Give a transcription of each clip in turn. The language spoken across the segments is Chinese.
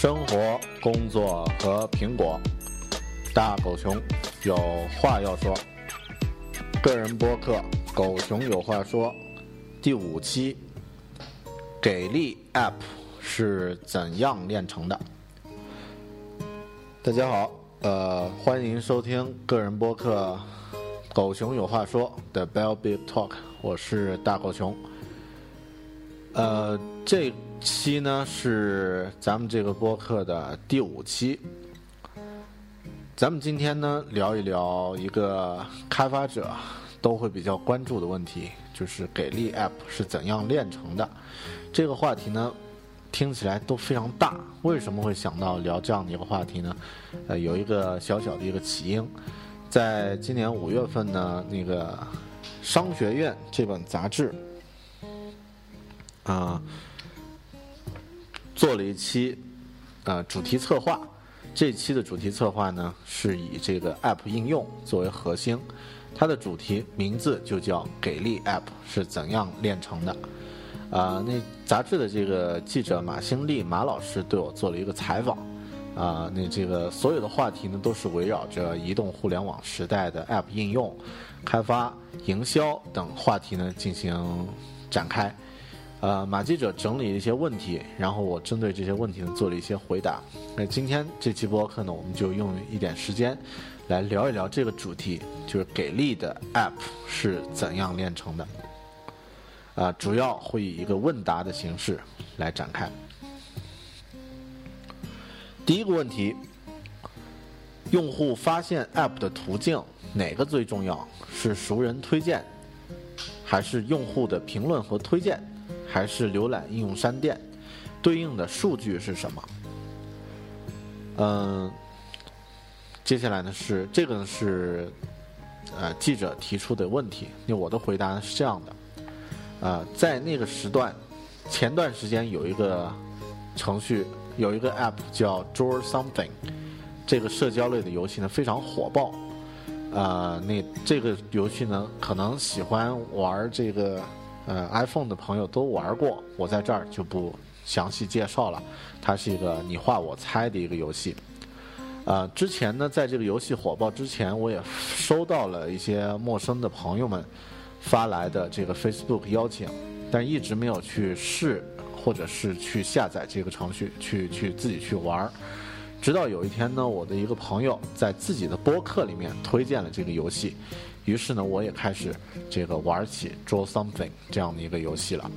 生活、工作和苹果，大狗熊有话要说。个人播客《狗熊有话说》第五期，给力 App 是怎样炼成的？大家好，呃，欢迎收听个人播客《狗熊有话说》的 Bell Big Talk，我是大狗熊。呃，这。期呢是咱们这个播客的第五期，咱们今天呢聊一聊一个开发者都会比较关注的问题，就是给力 App 是怎样炼成的。这个话题呢听起来都非常大，为什么会想到聊这样的一个话题呢？呃，有一个小小的一个起因，在今年五月份呢，那个《商学院》这本杂志，啊。做了一期，呃，主题策划。这期的主题策划呢，是以这个 App 应用作为核心，它的主题名字就叫“给力 App 是怎样炼成的”。啊，那杂志的这个记者马兴利马老师对我做了一个采访。啊，那这个所有的话题呢，都是围绕着移动互联网时代的 App 应用、开发、营销等话题呢进行展开。呃，马记者整理了一些问题，然后我针对这些问题呢做了一些回答。那今天这期播客呢，我们就用一点时间来聊一聊这个主题，就是给力的 App 是怎样炼成的。啊，主要会以一个问答的形式来展开。第一个问题：用户发现 App 的途径哪个最重要？是熟人推荐，还是用户的评论和推荐？还是浏览应用商店，对应的数据是什么？嗯，接下来呢是这个呢是呃记者提出的问题。那我的回答是这样的：呃，在那个时段，前段时间有一个程序，有一个 App 叫 Draw Something，这个社交类的游戏呢非常火爆。呃，那这个游戏呢，可能喜欢玩这个。呃，iPhone 的朋友都玩过，我在这儿就不详细介绍了。它是一个你画我猜的一个游戏。呃，之前呢，在这个游戏火爆之前，我也收到了一些陌生的朋友们发来的这个 Facebook 邀请，但一直没有去试，或者是去下载这个程序，去去自己去玩。直到有一天呢，我的一个朋友在自己的播客里面推荐了这个游戏。于是呢，我也开始这个玩起 Draw Something 这样的一个游戏了。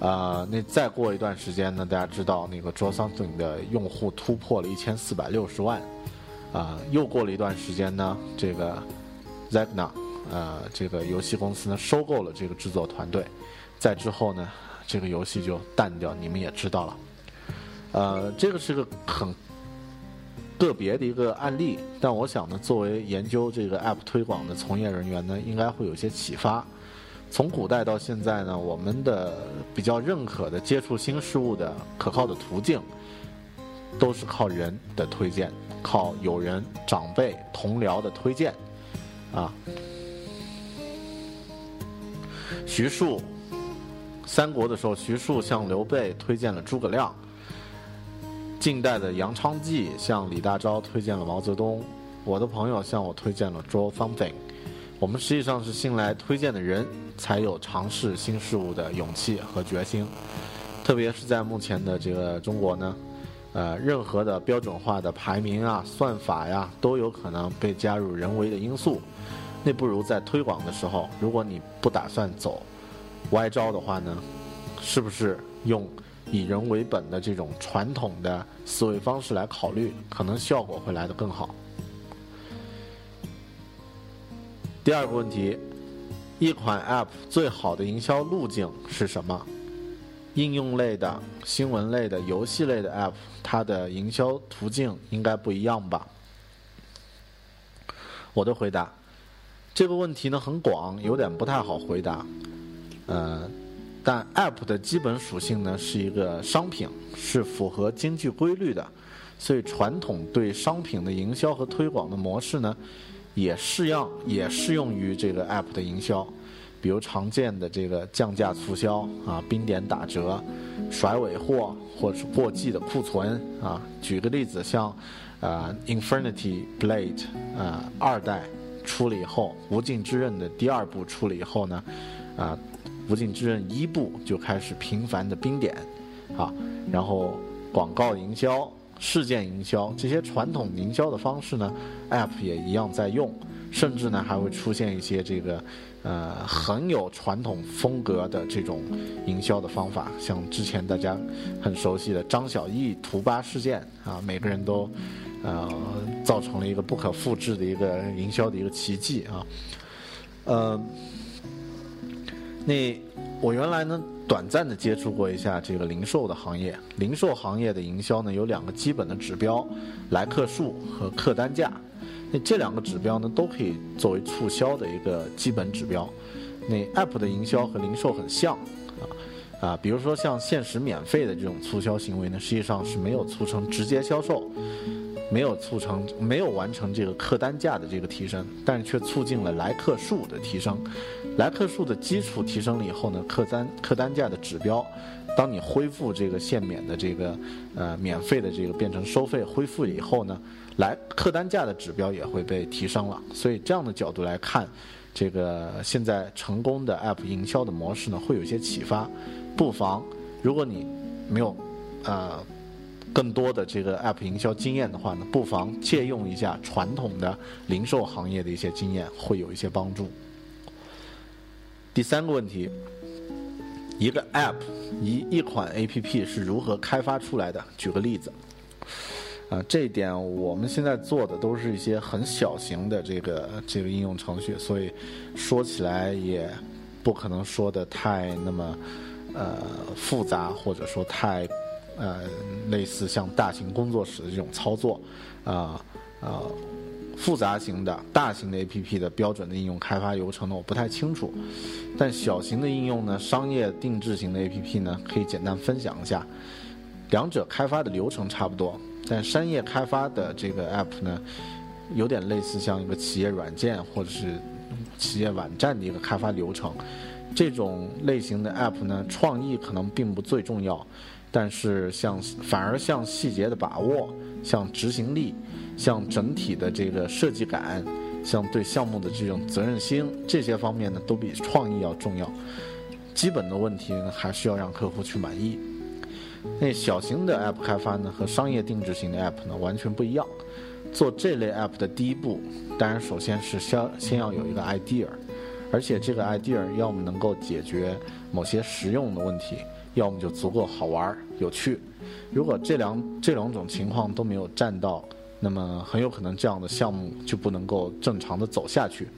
啊，那再过一段时间呢，大家知道那个 Draw Something 的用户突破了一千四百六十万。啊，又过了一段时间呢，这个 Zagna 呃，这个游戏公司呢收购了这个制作团队，在之后呢，这个游戏就淡掉，你们也知道了。呃，这个是个很个别的一个案例，但我想呢，作为研究这个 App 推广的从业人员呢，应该会有些启发。从古代到现在呢，我们的比较认可的接触新事物的可靠的途径，都是靠人的推荐，靠友人、长辈、同僚的推荐，啊。徐庶，三国的时候，徐庶向刘备推荐了诸葛亮；近代的杨昌济向李大钊推荐了毛泽东；我的朋友向我推荐了 Draw Something。我们实际上是信赖推荐的人。才有尝试新事物的勇气和决心，特别是在目前的这个中国呢，呃，任何的标准化的排名啊、算法呀，都有可能被加入人为的因素。那不如在推广的时候，如果你不打算走歪招的话呢，是不是用以人为本的这种传统的思维方式来考虑，可能效果会来得更好？第二个问题。一款 App 最好的营销路径是什么？应用类的、新闻类的、游戏类的 App，它的营销途径应该不一样吧？我的回答，这个问题呢很广，有点不太好回答。呃，但 App 的基本属性呢是一个商品，是符合经济规律的，所以传统对商品的营销和推广的模式呢。也适用也适用于这个 App 的营销，比如常见的这个降价促销啊、冰点打折、甩尾货或者是过季的库存啊。举个例子，像啊 Infinity Blade 啊二代出了以后，无尽之刃的第二部出了以后呢，啊无尽之刃一部就开始频繁的冰点啊，然后广告营销。事件营销这些传统营销的方式呢，App 也一样在用，甚至呢还会出现一些这个呃很有传统风格的这种营销的方法，像之前大家很熟悉的张小艺图吧事件啊，每个人都呃造成了一个不可复制的一个营销的一个奇迹啊，呃，那我原来呢。短暂的接触过一下这个零售的行业，零售行业的营销呢有两个基本的指标，来客数和客单价。那这两个指标呢都可以作为促销的一个基本指标。那 App 的营销和零售很像啊啊，比如说像限时免费的这种促销行为呢，实际上是没有促成直接销售，没有促成没有完成这个客单价的这个提升，但是却促进了来客数的提升。来客数的基础提升了以后呢，客单客单价的指标，当你恢复这个限免的这个呃免费的这个变成收费恢复以后呢，来客单价的指标也会被提升了。所以这样的角度来看，这个现在成功的 App 营销的模式呢，会有一些启发。不妨，如果你没有呃更多的这个 App 营销经验的话呢，不妨借用一下传统的零售行业的一些经验，会有一些帮助。第三个问题，一个 App 一一款 APP 是如何开发出来的？举个例子，啊，这一点我们现在做的都是一些很小型的这个这个应用程序，所以说起来也不可能说的太那么呃复杂，或者说太呃类似像大型工作室的这种操作，啊啊。复杂型的、大型的 APP 的标准的应用开发流程呢，我不太清楚。但小型的应用呢，商业定制型的 APP 呢，可以简单分享一下。两者开发的流程差不多，但商业开发的这个 App 呢，有点类似像一个企业软件或者是企业网站的一个开发流程。这种类型的 App 呢，创意可能并不最重要，但是像反而像细节的把握、像执行力。像整体的这个设计感，像对项目的这种责任心，这些方面呢，都比创意要重要。基本的问题呢，还是要让客户去满意。那小型的 App 开发呢，和商业定制型的 App 呢，完全不一样。做这类 App 的第一步，当然首先是先先要有一个 idea，而且这个 idea 要么能够解决某些实用的问题，要么就足够好玩有趣。如果这两这两种情况都没有占到，那么很有可能这样的项目就不能够正常的走下去，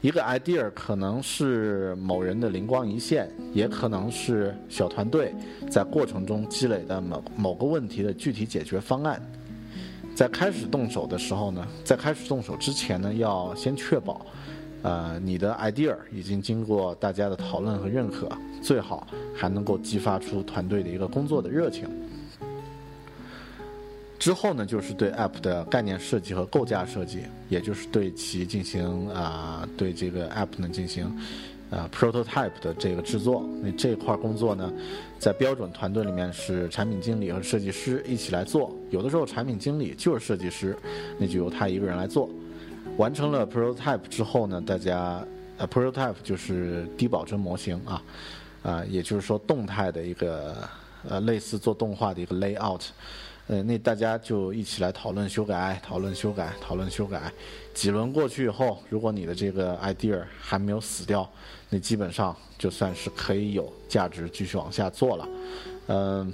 一个 idea 可能是某人的灵光一现，也可能是小团队在过程中积累的某某个问题的具体解决方案。在开始动手的时候呢，在开始动手之前呢，要先确保，呃，你的 idea 已经经过大家的讨论和认可，最好还能够激发出团队的一个工作的热情。之后呢，就是对 App 的概念设计和构架设计，也就是对其进行啊，对这个 App 呢进行啊 prototype 的这个制作。那这块工作呢，在标准团队里面是产品经理和设计师一起来做。有的时候产品经理就是设计师，那就由他一个人来做。完成了 prototype 之后呢，大家呃 prototype 就是低保真模型啊啊，也就是说动态的一个呃类似做动画的一个 layout。呃，那大家就一起来讨论修改，讨论修改，讨论修改。几轮过去以后，如果你的这个 idea 还没有死掉，那基本上就算是可以有价值继续往下做了。嗯，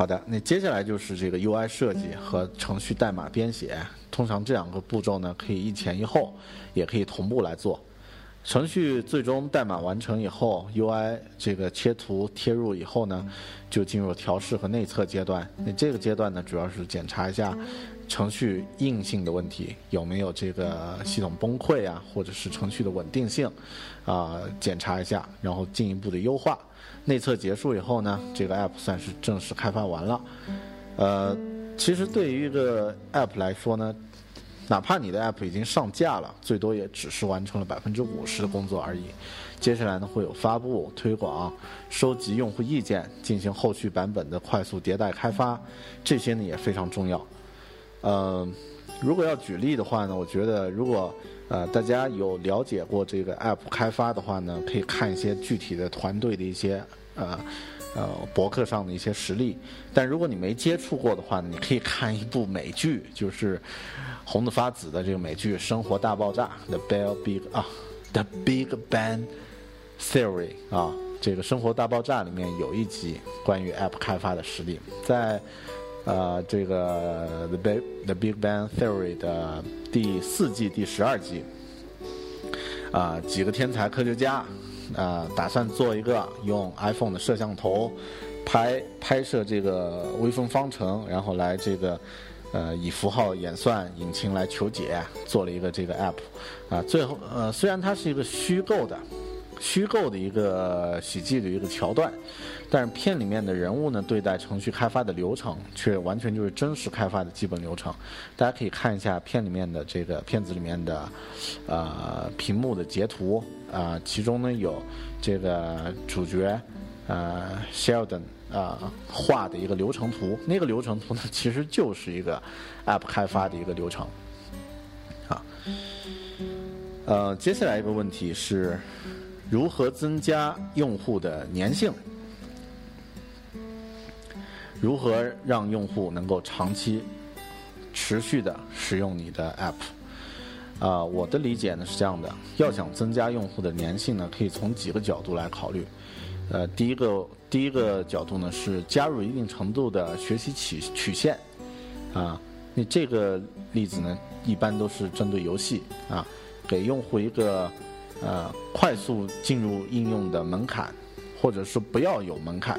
好的，那接下来就是这个 UI 设计和程序代码编写。通常这两个步骤呢，可以一前一后，也可以同步来做。程序最终代码完成以后，UI 这个切图贴入以后呢，就进入调试和内测阶段。那这个阶段呢，主要是检查一下程序硬性的问题有没有这个系统崩溃啊，或者是程序的稳定性啊，检查一下，然后进一步的优化。内测结束以后呢，这个 App 算是正式开发完了。呃，其实对于一个 App 来说呢。哪怕你的 App 已经上架了，最多也只是完成了百分之五十的工作而已。接下来呢，会有发布、推广、收集用户意见、进行后续版本的快速迭代开发，这些呢也非常重要。呃，如果要举例的话呢，我觉得如果呃大家有了解过这个 App 开发的话呢，可以看一些具体的团队的一些呃。呃，博客上的一些实例，但如果你没接触过的话呢，你可以看一部美剧，就是红的发紫的这个美剧《生活大爆炸》The Bell Big 啊，《The Big Bang Theory》啊，这个《生活大爆炸》里面有一集关于 App 开发的实例，在呃这个《The Big The Big Bang Theory》的第四季第十二集，啊，几个天才科学家。啊，打算做一个用 iPhone 的摄像头拍拍摄这个微分方程，然后来这个呃以符号演算引擎来求解，做了一个这个 App。啊，最后呃虽然它是一个虚构的。虚构的一个喜剧的一个桥段，但是片里面的人物呢，对待程序开发的流程却完全就是真实开发的基本流程。大家可以看一下片里面的这个片子里面的，呃，屏幕的截图啊，其中呢有这个主角呃 Sheldon 啊画的一个流程图，那个流程图呢其实就是一个 App 开发的一个流程。啊，呃，接下来一个问题是。如何增加用户的粘性？如何让用户能够长期、持续的使用你的 App？啊，我的理解呢是这样的：要想增加用户的粘性呢，可以从几个角度来考虑。呃，第一个第一个角度呢是加入一定程度的学习曲曲线。啊，那这个例子呢，一般都是针对游戏啊，给用户一个。呃，快速进入应用的门槛，或者是不要有门槛。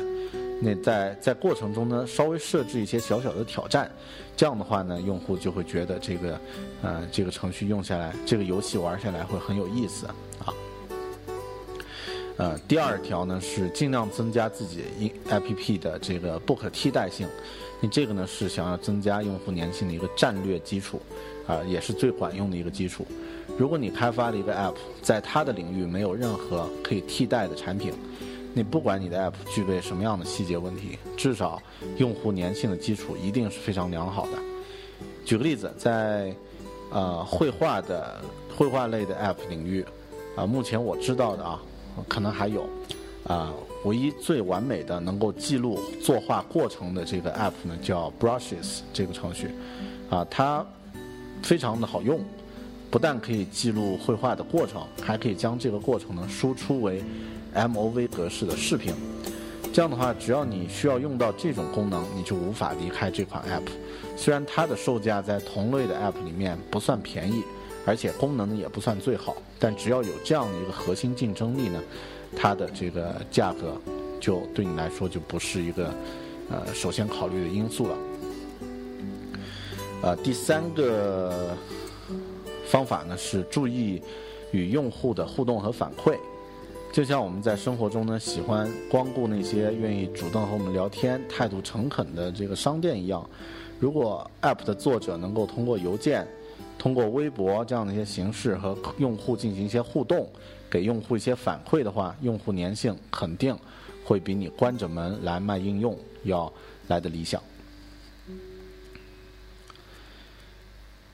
那在在过程中呢，稍微设置一些小小的挑战，这样的话呢，用户就会觉得这个，呃，这个程序用下来，这个游戏玩下来会很有意思啊。呃，第二条呢是尽量增加自己 APP 的这个不可替代性。你这个呢是想要增加用户粘性的一个战略基础，啊，也是最管用的一个基础。如果你开发了一个 App，在它的领域没有任何可以替代的产品，你不管你的 App 具备什么样的细节问题，至少用户粘性的基础一定是非常良好的。举个例子，在呃绘画的绘画类的 App 领域，啊，目前我知道的啊，可能还有啊，唯一最完美的能够记录作画过程的这个 App 呢，叫 Brushes 这个程序，啊，它非常的好用。不但可以记录绘画的过程，还可以将这个过程呢输出为 MOV 格式的视频。这样的话，只要你需要用到这种功能，你就无法离开这款 App。虽然它的售价在同类的 App 里面不算便宜，而且功能也不算最好，但只要有这样的一个核心竞争力呢，它的这个价格就对你来说就不是一个呃首先考虑的因素了。呃，第三个方法呢是注意与用户的互动和反馈。就像我们在生活中呢，喜欢光顾那些愿意主动和我们聊天、态度诚恳的这个商店一样，如果 App 的作者能够通过邮件、通过微博这样的一些形式和用户进行一些互动，给用户一些反馈的话，用户粘性肯定会比你关着门来卖应用要来的理想。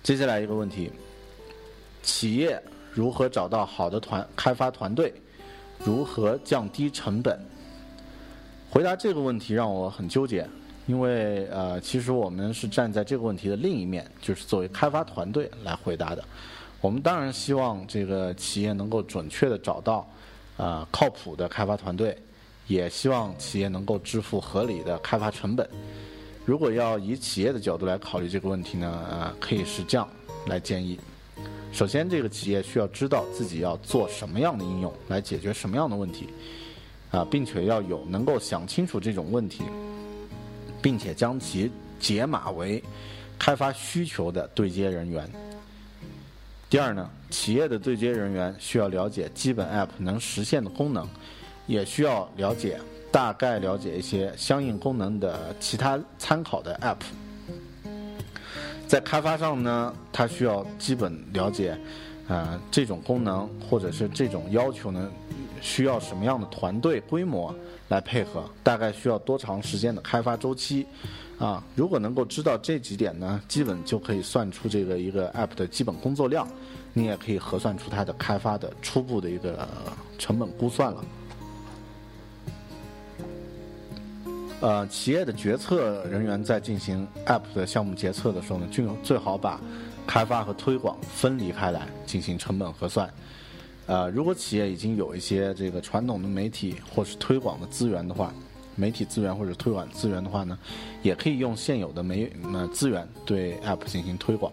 接下来一个问题：企业如何找到好的团开发团队？如何降低成本？回答这个问题让我很纠结，因为呃，其实我们是站在这个问题的另一面，就是作为开发团队来回答的。我们当然希望这个企业能够准确的找到啊靠谱的开发团队，也希望企业能够支付合理的开发成本。如果要以企业的角度来考虑这个问题呢，呃，可以是这样来建议。首先，这个企业需要知道自己要做什么样的应用，来解决什么样的问题，啊，并且要有能够想清楚这种问题，并且将其解码为开发需求的对接人员。第二呢，企业的对接人员需要了解基本 App 能实现的功能，也需要了解大概了解一些相应功能的其他参考的 App。在开发上呢，它需要基本了解，啊，这种功能或者是这种要求呢，需要什么样的团队规模来配合？大概需要多长时间的开发周期？啊，如果能够知道这几点呢，基本就可以算出这个一个 App 的基本工作量，你也可以核算出它的开发的初步的一个成本估算了。呃，企业的决策人员在进行 App 的项目决策的时候呢，就最好把开发和推广分离开来进行成本核算。呃，如果企业已经有一些这个传统的媒体或是推广的资源的话，媒体资源或者推广资源的话呢，也可以用现有的媒呃资源对 App 进行推广。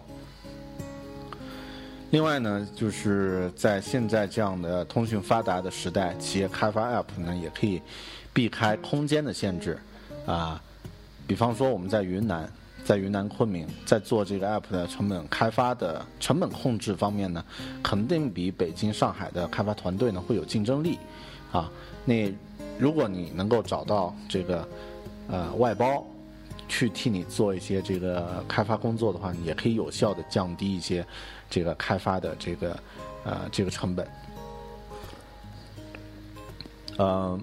另外呢，就是在现在这样的通讯发达的时代，企业开发 App 呢，也可以避开空间的限制。啊，比方说我们在云南，在云南昆明，在做这个 app 的成本开发的成本控制方面呢，肯定比北京、上海的开发团队呢会有竞争力。啊，那如果你能够找到这个呃外包去替你做一些这个开发工作的话，也可以有效的降低一些这个开发的这个呃这个成本。嗯，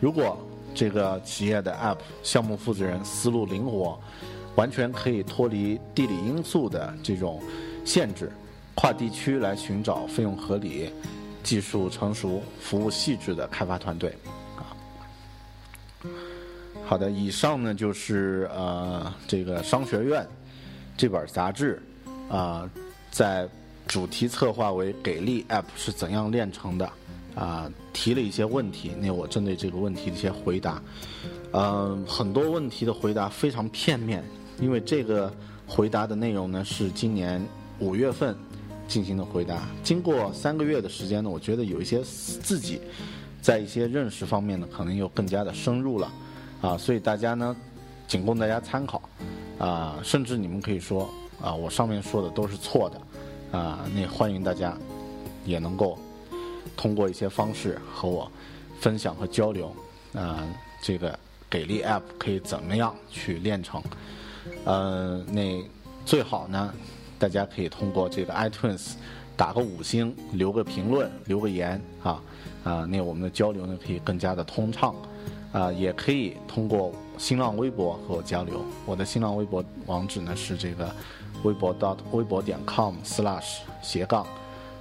如果。这个企业的 App 项目负责人思路灵活，完全可以脱离地理因素的这种限制，跨地区来寻找费用合理、技术成熟、服务细致的开发团队。啊，好的，以上呢就是呃这个商学院这本杂志啊，在主题策划为“给力 App 是怎样炼成的”。啊，提了一些问题，那我针对这个问题的一些回答，嗯，很多问题的回答非常片面，因为这个回答的内容呢是今年五月份进行的回答，经过三个月的时间呢，我觉得有一些自己在一些认识方面呢，可能又更加的深入了，啊，所以大家呢，仅供大家参考，啊，甚至你们可以说，啊，我上面说的都是错的，啊，那欢迎大家也能够。通过一些方式和我分享和交流，啊，这个给力 App 可以怎么样去练成？呃，那最好呢，大家可以通过这个 iTunes 打个五星，留个评论，留个言啊啊，那我们的交流呢可以更加的通畅啊，也可以通过新浪微博和我交流。我的新浪微博网址呢是这个微博 dot 微博点 com/slash 斜杠。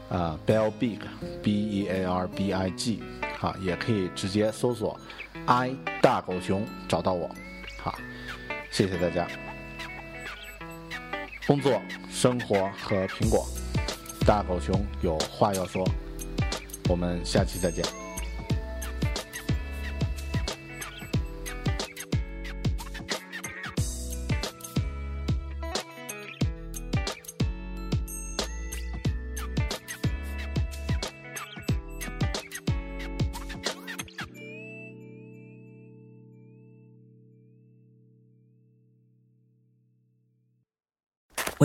啊 b e l l Big B E A R B I G，好，也可以直接搜索 “i 大狗熊”找到我，好，谢谢大家。工作、生活和苹果，大狗熊有话要说，我们下期再见。